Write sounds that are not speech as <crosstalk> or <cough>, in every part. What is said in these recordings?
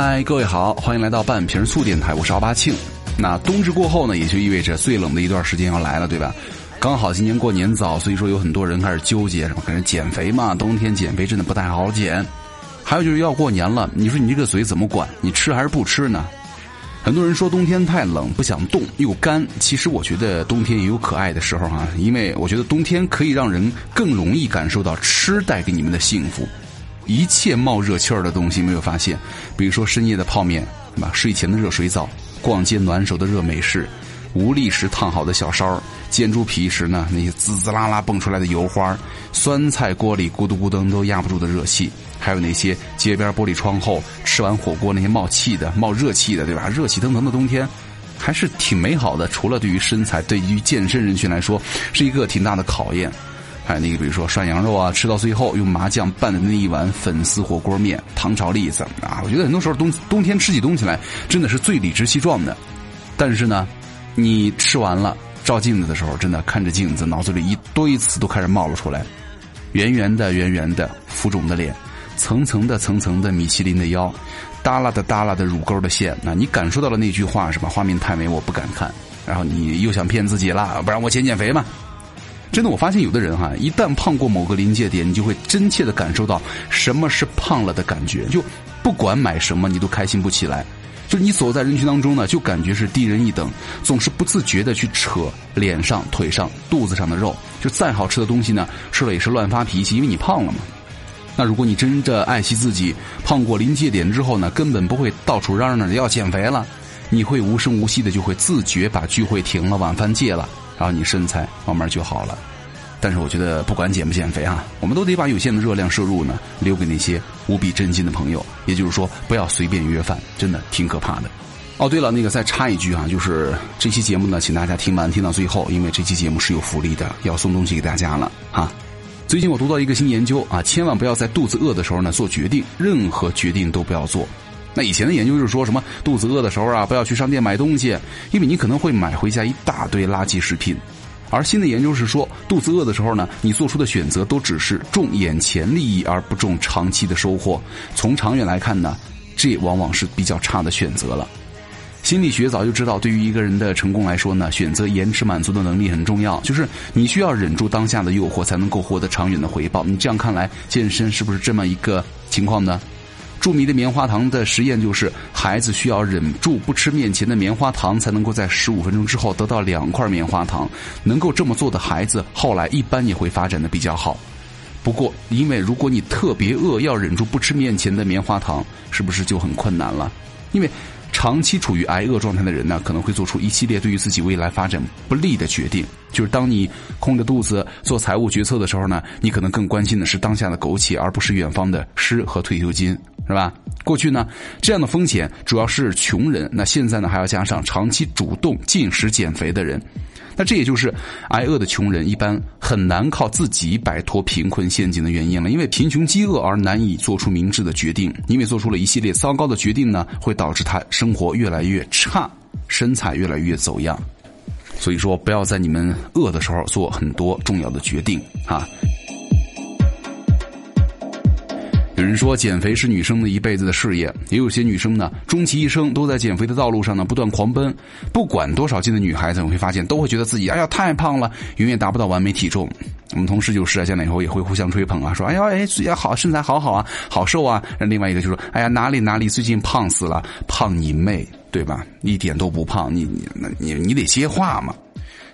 嗨，各位好，欢迎来到半瓶醋电台，我是奥巴庆。那冬至过后呢，也就意味着最冷的一段时间要来了，对吧？刚好今年过年早，所以说有很多人开始纠结什么，开始减肥嘛。冬天减肥真的不太好减。还有就是要过年了，你说你这个嘴怎么管？你吃还是不吃呢？很多人说冬天太冷，不想动又干。其实我觉得冬天也有可爱的时候啊，因为我觉得冬天可以让人更容易感受到吃带给你们的幸福。一切冒热气儿的东西，没有发现？比如说深夜的泡面，对吧？睡前的热水澡，逛街暖手的热美式，无力时烫好的小烧，煎猪皮时呢那些滋滋啦啦蹦出来的油花，酸菜锅里咕嘟咕噔都压不住的热气，还有那些街边玻璃窗后吃完火锅那些冒气的、冒热气的，对吧？热气腾腾的冬天，还是挺美好的。除了对于身材、对于健身人群来说，是一个挺大的考验。还有那个，比如说涮羊肉啊，吃到最后用麻酱拌的那一碗粉丝火锅面、糖炒栗子啊，我觉得很多时候冬冬天吃起东西来真的是最理直气壮的。但是呢，你吃完了照镜子的时候，真的看着镜子，脑子里一堆词都开始冒了出来：圆圆的、圆圆的、浮肿的脸，层层的、层层的米其林的腰，耷拉的、耷拉的乳沟的线。那你感受到了那句话是吧？画面太美，我不敢看。然后你又想骗自己了，不然我减减肥嘛。真的，我发现有的人哈，一旦胖过某个临界点，你就会真切的感受到什么是胖了的感觉。就不管买什么，你都开心不起来。就你走在人群当中呢，就感觉是低人一等，总是不自觉的去扯脸上、腿上、肚子上的肉。就再好吃的东西呢，吃了也是乱发脾气，因为你胖了嘛。那如果你真的爱惜自己，胖过临界点之后呢，根本不会到处嚷嚷着要减肥了，你会无声无息的就会自觉把聚会停了，晚饭戒了。然后你身材慢慢就好了，但是我觉得不管减不减肥啊，我们都得把有限的热量摄入呢留给那些无比真心的朋友。也就是说，不要随便约饭，真的挺可怕的。哦，对了，那个再插一句啊，就是这期节目呢，请大家听完听到最后，因为这期节目是有福利的，要送东西给大家了哈。最近我读到一个新研究啊，千万不要在肚子饿的时候呢做决定，任何决定都不要做。那以前的研究就是说什么肚子饿的时候啊，不要去商店买东西，因为你可能会买回家一大堆垃圾食品。而新的研究是说，肚子饿的时候呢，你做出的选择都只是重眼前利益而不重长期的收获。从长远来看呢，这往往是比较差的选择了。心理学早就知道，对于一个人的成功来说呢，选择延迟满足的能力很重要。就是你需要忍住当下的诱惑，才能够获得长远的回报。你这样看来，健身是不是这么一个情况呢？著名的棉花糖的实验就是，孩子需要忍住不吃面前的棉花糖，才能够在十五分钟之后得到两块棉花糖。能够这么做的孩子，后来一般也会发展的比较好。不过，因为如果你特别饿，要忍住不吃面前的棉花糖，是不是就很困难了？因为。长期处于挨饿状态的人呢，可能会做出一系列对于自己未来发展不利的决定。就是当你空着肚子做财务决策的时候呢，你可能更关心的是当下的苟且，而不是远方的诗和退休金，是吧？过去呢，这样的风险主要是穷人，那现在呢，还要加上长期主动进食减肥的人。那这也就是挨饿的穷人一般很难靠自己摆脱贫困陷阱的原因了，因为贫穷饥饿而难以做出明智的决定，因为做出了一系列糟糕的决定呢，会导致他生活越来越差，身材越来越走样。所以说，不要在你们饿的时候做很多重要的决定啊。有人说减肥是女生的一辈子的事业，也有些女生呢，终其一生都在减肥的道路上呢不断狂奔。不管多少斤的女孩子，你会发现都会觉得自己哎呀太胖了，永远达不到完美体重。我们同事就是啊，见了以后也会互相吹捧啊，说哎呀哎呀好身材好好啊，好瘦啊。那另外一个就说哎呀哪里哪里最近胖死了，胖你妹对吧？一点都不胖，你你你你得接话嘛。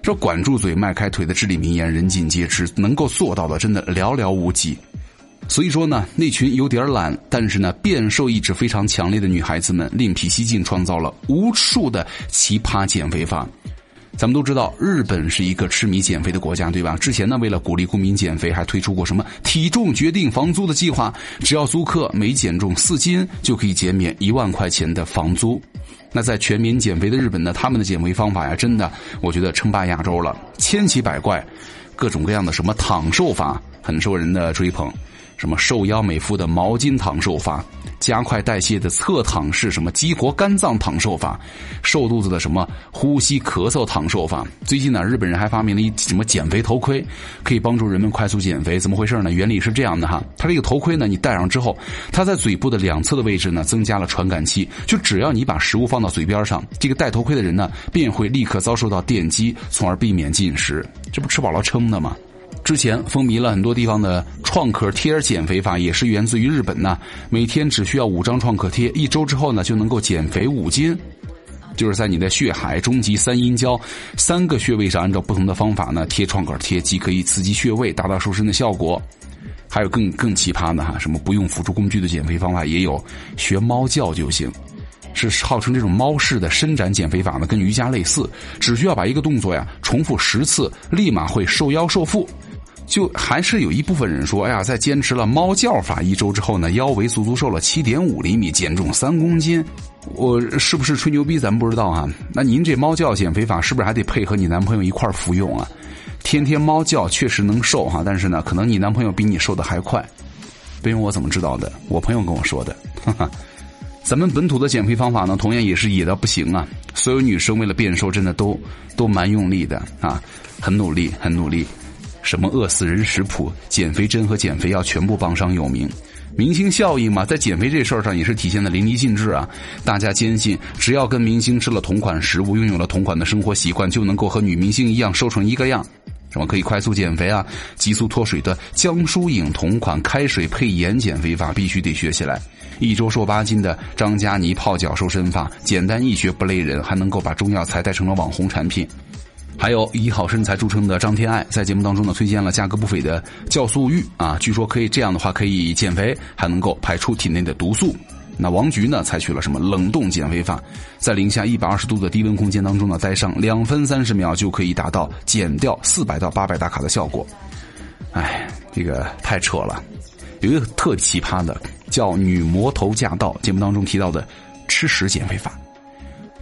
说管住嘴迈开腿的至理名言人尽皆知，能够做到的真的寥寥无几。所以说呢，那群有点懒，但是呢变瘦意志非常强烈的女孩子们，另辟蹊径，创造了无数的奇葩减肥法。咱们都知道，日本是一个痴迷减肥的国家，对吧？之前呢，为了鼓励公民减肥，还推出过什么体重决定房租的计划，只要租客每减重四斤，就可以减免一万块钱的房租。那在全民减肥的日本呢，他们的减肥方法呀，真的，我觉得称霸亚洲了，千奇百怪，各种各样的什么躺瘦法，很受人的追捧。什么瘦腰美肤的毛巾躺瘦法，加快代谢的侧躺式什么激活肝脏躺瘦法，瘦肚子的什么呼吸咳嗽躺瘦法。最近呢，日本人还发明了一什么减肥头盔，可以帮助人们快速减肥。怎么回事呢？原理是这样的哈，它这个头盔呢，你戴上之后，它在嘴部的两侧的位置呢，增加了传感器。就只要你把食物放到嘴边上，这个戴头盔的人呢，便会立刻遭受到电击，从而避免进食。这不吃饱了撑的吗？之前风靡了很多地方的创可贴减肥法，也是源自于日本呢。每天只需要五张创可贴，一周之后呢，就能够减肥五斤。就是在你的血海、中极、三阴交三个穴位上，按照不同的方法呢贴创可贴，既可以刺激穴位，达到瘦身的效果。还有更更奇葩的哈，什么不用辅助工具的减肥方法也有，学猫叫就行。是号称这种猫式的伸展减肥法呢，跟瑜伽类似，只需要把一个动作呀重复十次，立马会瘦腰瘦腹。就还是有一部分人说，哎呀，在坚持了猫叫法一周之后呢，腰围足足瘦了七点五厘米，减重三公斤。我是不是吹牛逼？咱不知道啊。那您这猫叫减肥法是不是还得配合你男朋友一块服用啊？天天猫叫确实能瘦哈，但是呢，可能你男朋友比你瘦的还快。别问我怎么知道的，我朋友跟我说的。哈哈。咱们本土的减肥方法呢，同样也是野的不行啊。所有女生为了变瘦，真的都都蛮用力的啊，很努力，很努力。什么饿死人食谱、减肥针和减肥药全部榜上有名，明星效应嘛，在减肥这事儿上也是体现的淋漓尽致啊！大家坚信，只要跟明星吃了同款食物，拥有了同款的生活习惯，就能够和女明星一样瘦成一个样。什么可以快速减肥啊？急速脱水的江疏影同款开水配盐减肥法必须得学起来。一周瘦八斤的张嘉倪泡脚瘦身法，简单易学不累人，还能够把中药材带成了网红产品。还有以好身材著称的张天爱，在节目当中呢推荐了价格不菲的酵素浴啊，据说可以这样的话可以减肥，还能够排出体内的毒素。那王菊呢采取了什么冷冻减肥法，在零下一百二十度的低温空间当中呢待上两分三十秒就可以达到减掉四百到八百大卡的效果。哎，这个太扯了。有一个特奇葩的叫女魔头驾到，节目当中提到的吃屎减肥法。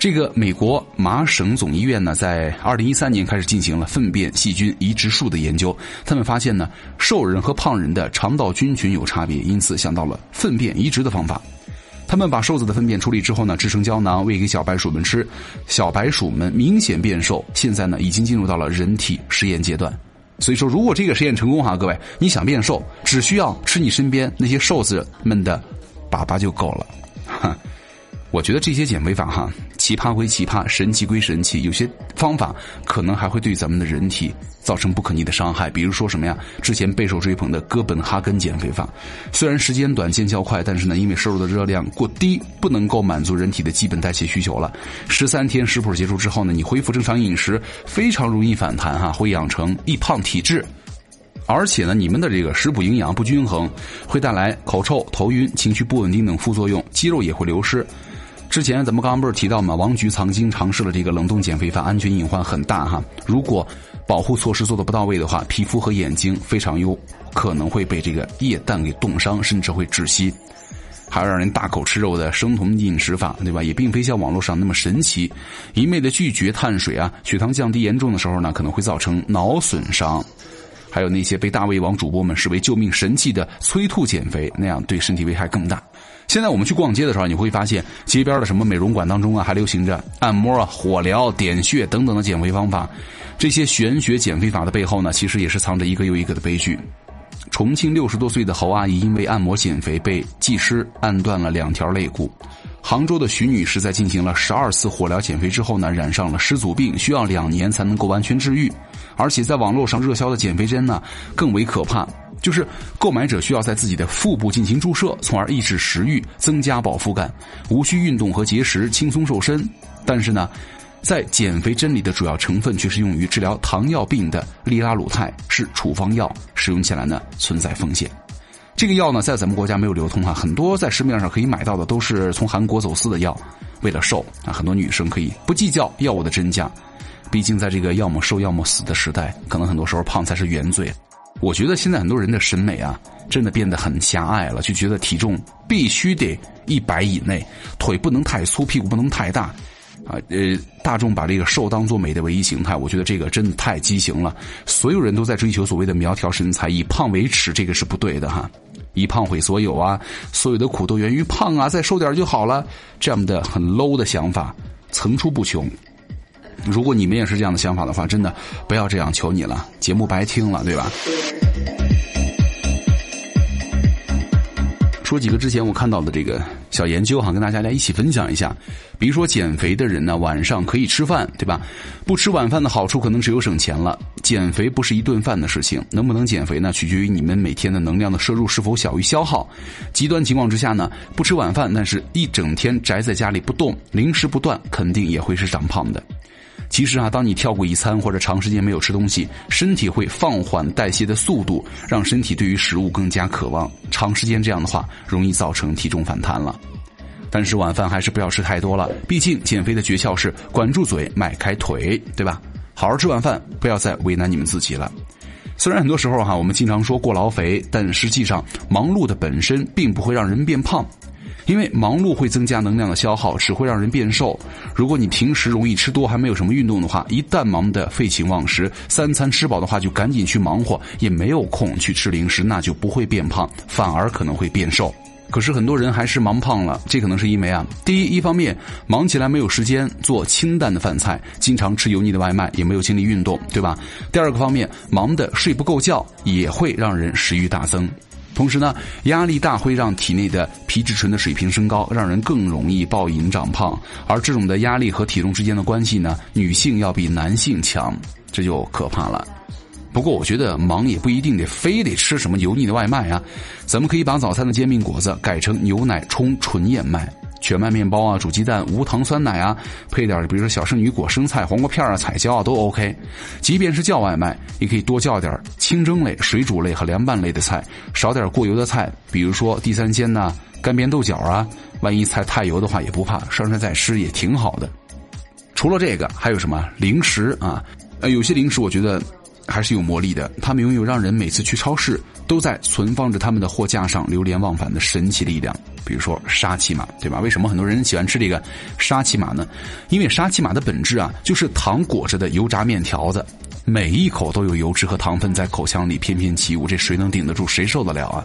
这个美国麻省总医院呢，在二零一三年开始进行了粪便细菌移植术的研究。他们发现呢，瘦人和胖人的肠道菌群有差别，因此想到了粪便移植的方法。他们把瘦子的粪便处理之后呢，制成胶囊喂给小白鼠们吃，小白鼠们明显变瘦。现在呢，已经进入到了人体实验阶段。所以说，如果这个实验成功哈，各位，你想变瘦，只需要吃你身边那些瘦子们的粑粑就够了。哈。我觉得这些减肥法哈，奇葩归奇葩，神奇归神奇，有些方法可能还会对咱们的人体造成不可逆的伤害。比如说什么呀？之前备受追捧的哥本哈根减肥法，虽然时间短、见效快，但是呢，因为摄入的热量过低，不能够满足人体的基本代谢需求了。十三天食谱结束之后呢，你恢复正常饮食，非常容易反弹哈，会养成易胖体质。而且呢，你们的这个食谱营养不均衡，会带来口臭、头晕、情绪不稳定等副作用，肌肉也会流失。之前咱们刚刚不是提到吗？王菊曾经尝试了这个冷冻减肥法，安全隐患很大哈。如果保护措施做的不到位的话，皮肤和眼睛非常有可能会被这个液氮给冻伤，甚至会窒息。还有让人大口吃肉的生酮饮食法，对吧？也并非像网络上那么神奇，一味的拒绝碳水啊，血糖降低严重的时候呢，可能会造成脑损伤。还有那些被大胃王主播们视为救命神器的催吐减肥，那样对身体危害更大。现在我们去逛街的时候，你会发现街边的什么美容馆当中啊，还流行着按摩啊、火疗、点穴等等的减肥方法。这些玄学减肥法的背后呢，其实也是藏着一个又一个的悲剧。重庆六十多岁的侯阿姨因为按摩减肥被技师按断了两条肋骨。杭州的徐女士在进行了十二次火疗减肥之后呢，染上了湿足病，需要两年才能够完全治愈。而且在网络上热销的减肥针呢，更为可怕，就是购买者需要在自己的腹部进行注射，从而抑制食欲，增加饱腹感，无需运动和节食，轻松瘦身。但是呢，在减肥针里的主要成分却是用于治疗糖尿病的利拉鲁肽，是处方药，使用起来呢存在风险。这个药呢，在咱们国家没有流通哈，很多在市面上可以买到的都是从韩国走私的药。为了瘦啊，很多女生可以不计较药物的真假，毕竟在这个要么瘦要么死的时代，可能很多时候胖才是原罪。我觉得现在很多人的审美啊，真的变得很狭隘了，就觉得体重必须得一百以内，腿不能太粗，屁股不能太大，啊，呃，大众把这个瘦当做美的唯一形态，我觉得这个真的太畸形了。所有人都在追求所谓的苗条身材，以胖为耻，这个是不对的哈。以胖毁所有啊，所有的苦都源于胖啊，再瘦点就好了，这样的很 low 的想法层出不穷。如果你们也是这样的想法的话，真的不要这样，求你了，节目白听了，对吧？说几个之前我看到的这个小研究哈，跟大家来一起分享一下。比如说减肥的人呢，晚上可以吃饭，对吧？不吃晚饭的好处可能只有省钱了。减肥不是一顿饭的事情，能不能减肥呢？取决于你们每天的能量的摄入是否小于消耗。极端情况之下呢，不吃晚饭，但是一整天宅在家里不动，零食不断，肯定也会是长胖的。其实啊，当你跳过一餐或者长时间没有吃东西，身体会放缓代谢的速度，让身体对于食物更加渴望。长时间这样的话，容易造成体重反弹了。但是晚饭还是不要吃太多了，毕竟减肥的诀窍是管住嘴，迈开腿，对吧？好好吃晚饭，不要再为难你们自己了。虽然很多时候哈，我们经常说过劳肥，但实际上忙碌的本身并不会让人变胖。因为忙碌会增加能量的消耗，只会让人变瘦。如果你平时容易吃多，还没有什么运动的话，一旦忙得废寝忘食，三餐吃饱的话就赶紧去忙活，也没有空去吃零食，那就不会变胖，反而可能会变瘦。可是很多人还是忙胖了，这可能是因为啊，第一，一方面忙起来没有时间做清淡的饭菜，经常吃油腻的外卖，也没有精力运动，对吧？第二个方面，忙的睡不够觉，也会让人食欲大增。同时呢，压力大会让体内的皮质醇的水平升高，让人更容易暴饮长胖。而这种的压力和体重之间的关系呢，女性要比男性强，这就可怕了。不过我觉得忙也不一定得非得吃什么油腻的外卖啊，咱们可以把早餐的煎饼果子改成牛奶冲纯燕麦。全麦面包啊，煮鸡蛋，无糖酸奶啊，配点比如说小圣女果、生菜、黄瓜片啊、彩椒啊都 OK。即便是叫外卖，也可以多叫点清蒸类、水煮类和凉拌类的菜，少点过油的菜，比如说地三鲜呐、干煸豆角啊。万一菜太油的话也不怕，上菜再吃也挺好的。除了这个，还有什么零食啊？呃，有些零食我觉得还是有魔力的，它们拥有让人每次去超市都在存放着他们的货架上流连忘返的神奇力量。比如说沙琪玛，对吧？为什么很多人喜欢吃这个沙琪玛呢？因为沙琪玛的本质啊，就是糖裹着的油炸面条子，每一口都有油脂和糖分在口腔里翩翩起舞，这谁能顶得住？谁受得了啊？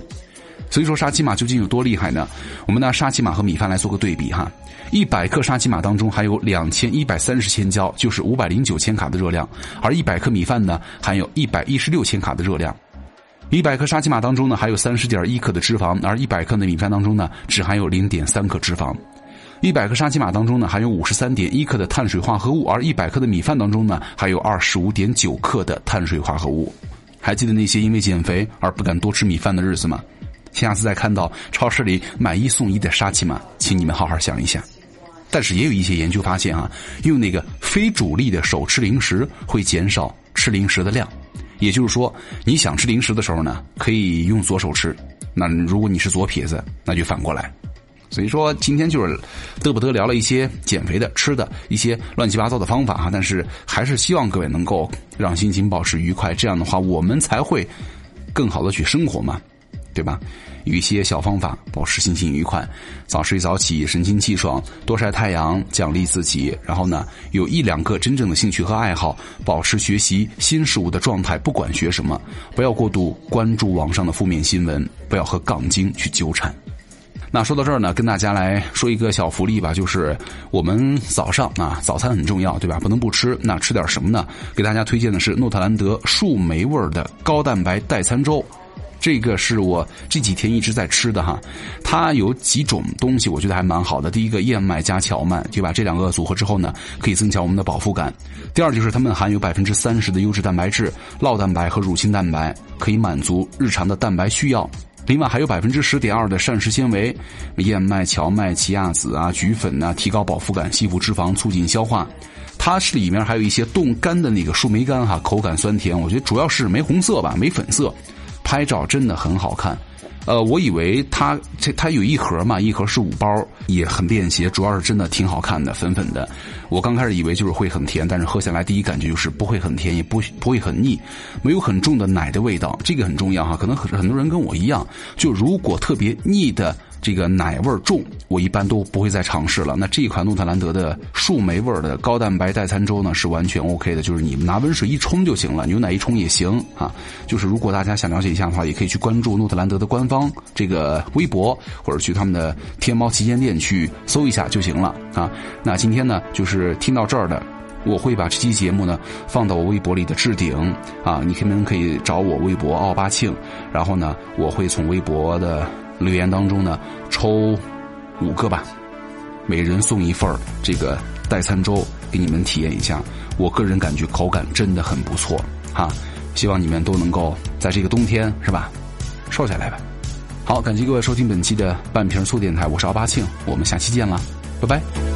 所以说沙琪玛究竟有多厉害呢？我们拿沙琪玛和米饭来做个对比哈，一百克沙琪玛当中含有两千一百三十千焦，就是五百零九千卡的热量，而一百克米饭呢，含有一百一十六千卡的热量。一百克沙琪玛当中呢，含有三十点一克的脂肪，而一百克的米饭当中呢，只含有零点三克脂肪。一百克沙琪玛当中呢，含有五十三点一克的碳水化合物，而一百克的米饭当中呢，含有二十五点九克的碳水化合物。还记得那些因为减肥而不敢多吃米饭的日子吗？下次再看到超市里买一送一的沙琪玛，请你们好好想一想。但是也有一些研究发现啊，用那个非主力的手吃零食会减少吃零食的量。也就是说，你想吃零食的时候呢，可以用左手吃。那如果你是左撇子，那就反过来。所以说，今天就是嘚不嘚聊了一些减肥的、吃的一些乱七八糟的方法哈。但是还是希望各位能够让心情保持愉快，这样的话我们才会更好的去生活嘛，对吧？有一些小方法保持心情愉快，早睡早起，神清气爽，多晒太阳，奖励自己。然后呢，有一两个真正的兴趣和爱好，保持学习新事物的状态，不管学什么，不要过度关注网上的负面新闻，不要和杠精去纠缠。那说到这儿呢，跟大家来说一个小福利吧，就是我们早上啊，早餐很重要，对吧？不能不吃。那吃点什么呢？给大家推荐的是诺特兰德树莓味儿的高蛋白代餐粥。这个是我这几天一直在吃的哈，它有几种东西，我觉得还蛮好的。第一个燕麦加荞麦，对吧？这两个组合之后呢，可以增强我们的饱腹感。第二就是它们含有百分之三十的优质蛋白质、酪蛋白和乳清蛋白，可以满足日常的蛋白需要。另外还有百分之十点二的膳食纤维，燕麦、荞麦、奇亚籽啊、菊粉呐，提高饱腹感、吸附脂肪、促进消化。它是里面还有一些冻干的那个树莓干哈，口感酸甜，我觉得主要是玫红色吧，玫粉色。拍照真的很好看，呃，我以为它这它有一盒嘛，一盒是五包，也很便携，主要是真的挺好看的，粉粉的。我刚开始以为就是会很甜，但是喝下来第一感觉就是不会很甜，也不 <laughs> 不会很腻，没有很重的奶的味道，这个很重要哈。可能很很多人跟我一样，就如果特别腻的这个奶味重，我一般都不会再尝试了。那这款诺特兰德的树莓味的高蛋白代餐粥呢，是完全 OK 的，就是你拿温水一冲就行了，牛奶一冲也行啊。就是如果大家想了解一下的话，也可以去关注诺特兰德的官方这个微博，或者去他们的天猫旗舰店去搜一下就行了啊。那今天呢，就是听到这儿的。我会把这期节目呢放到我微博里的置顶啊，你可能可以找我微博奥巴庆，然后呢，我会从微博的留言当中呢抽五个吧，每人送一份这个代餐粥给你们体验一下。我个人感觉口感真的很不错哈，希望你们都能够在这个冬天是吧瘦下来吧。好，感谢各位收听本期的半瓶醋电台，我是奥巴庆，我们下期见了，拜拜。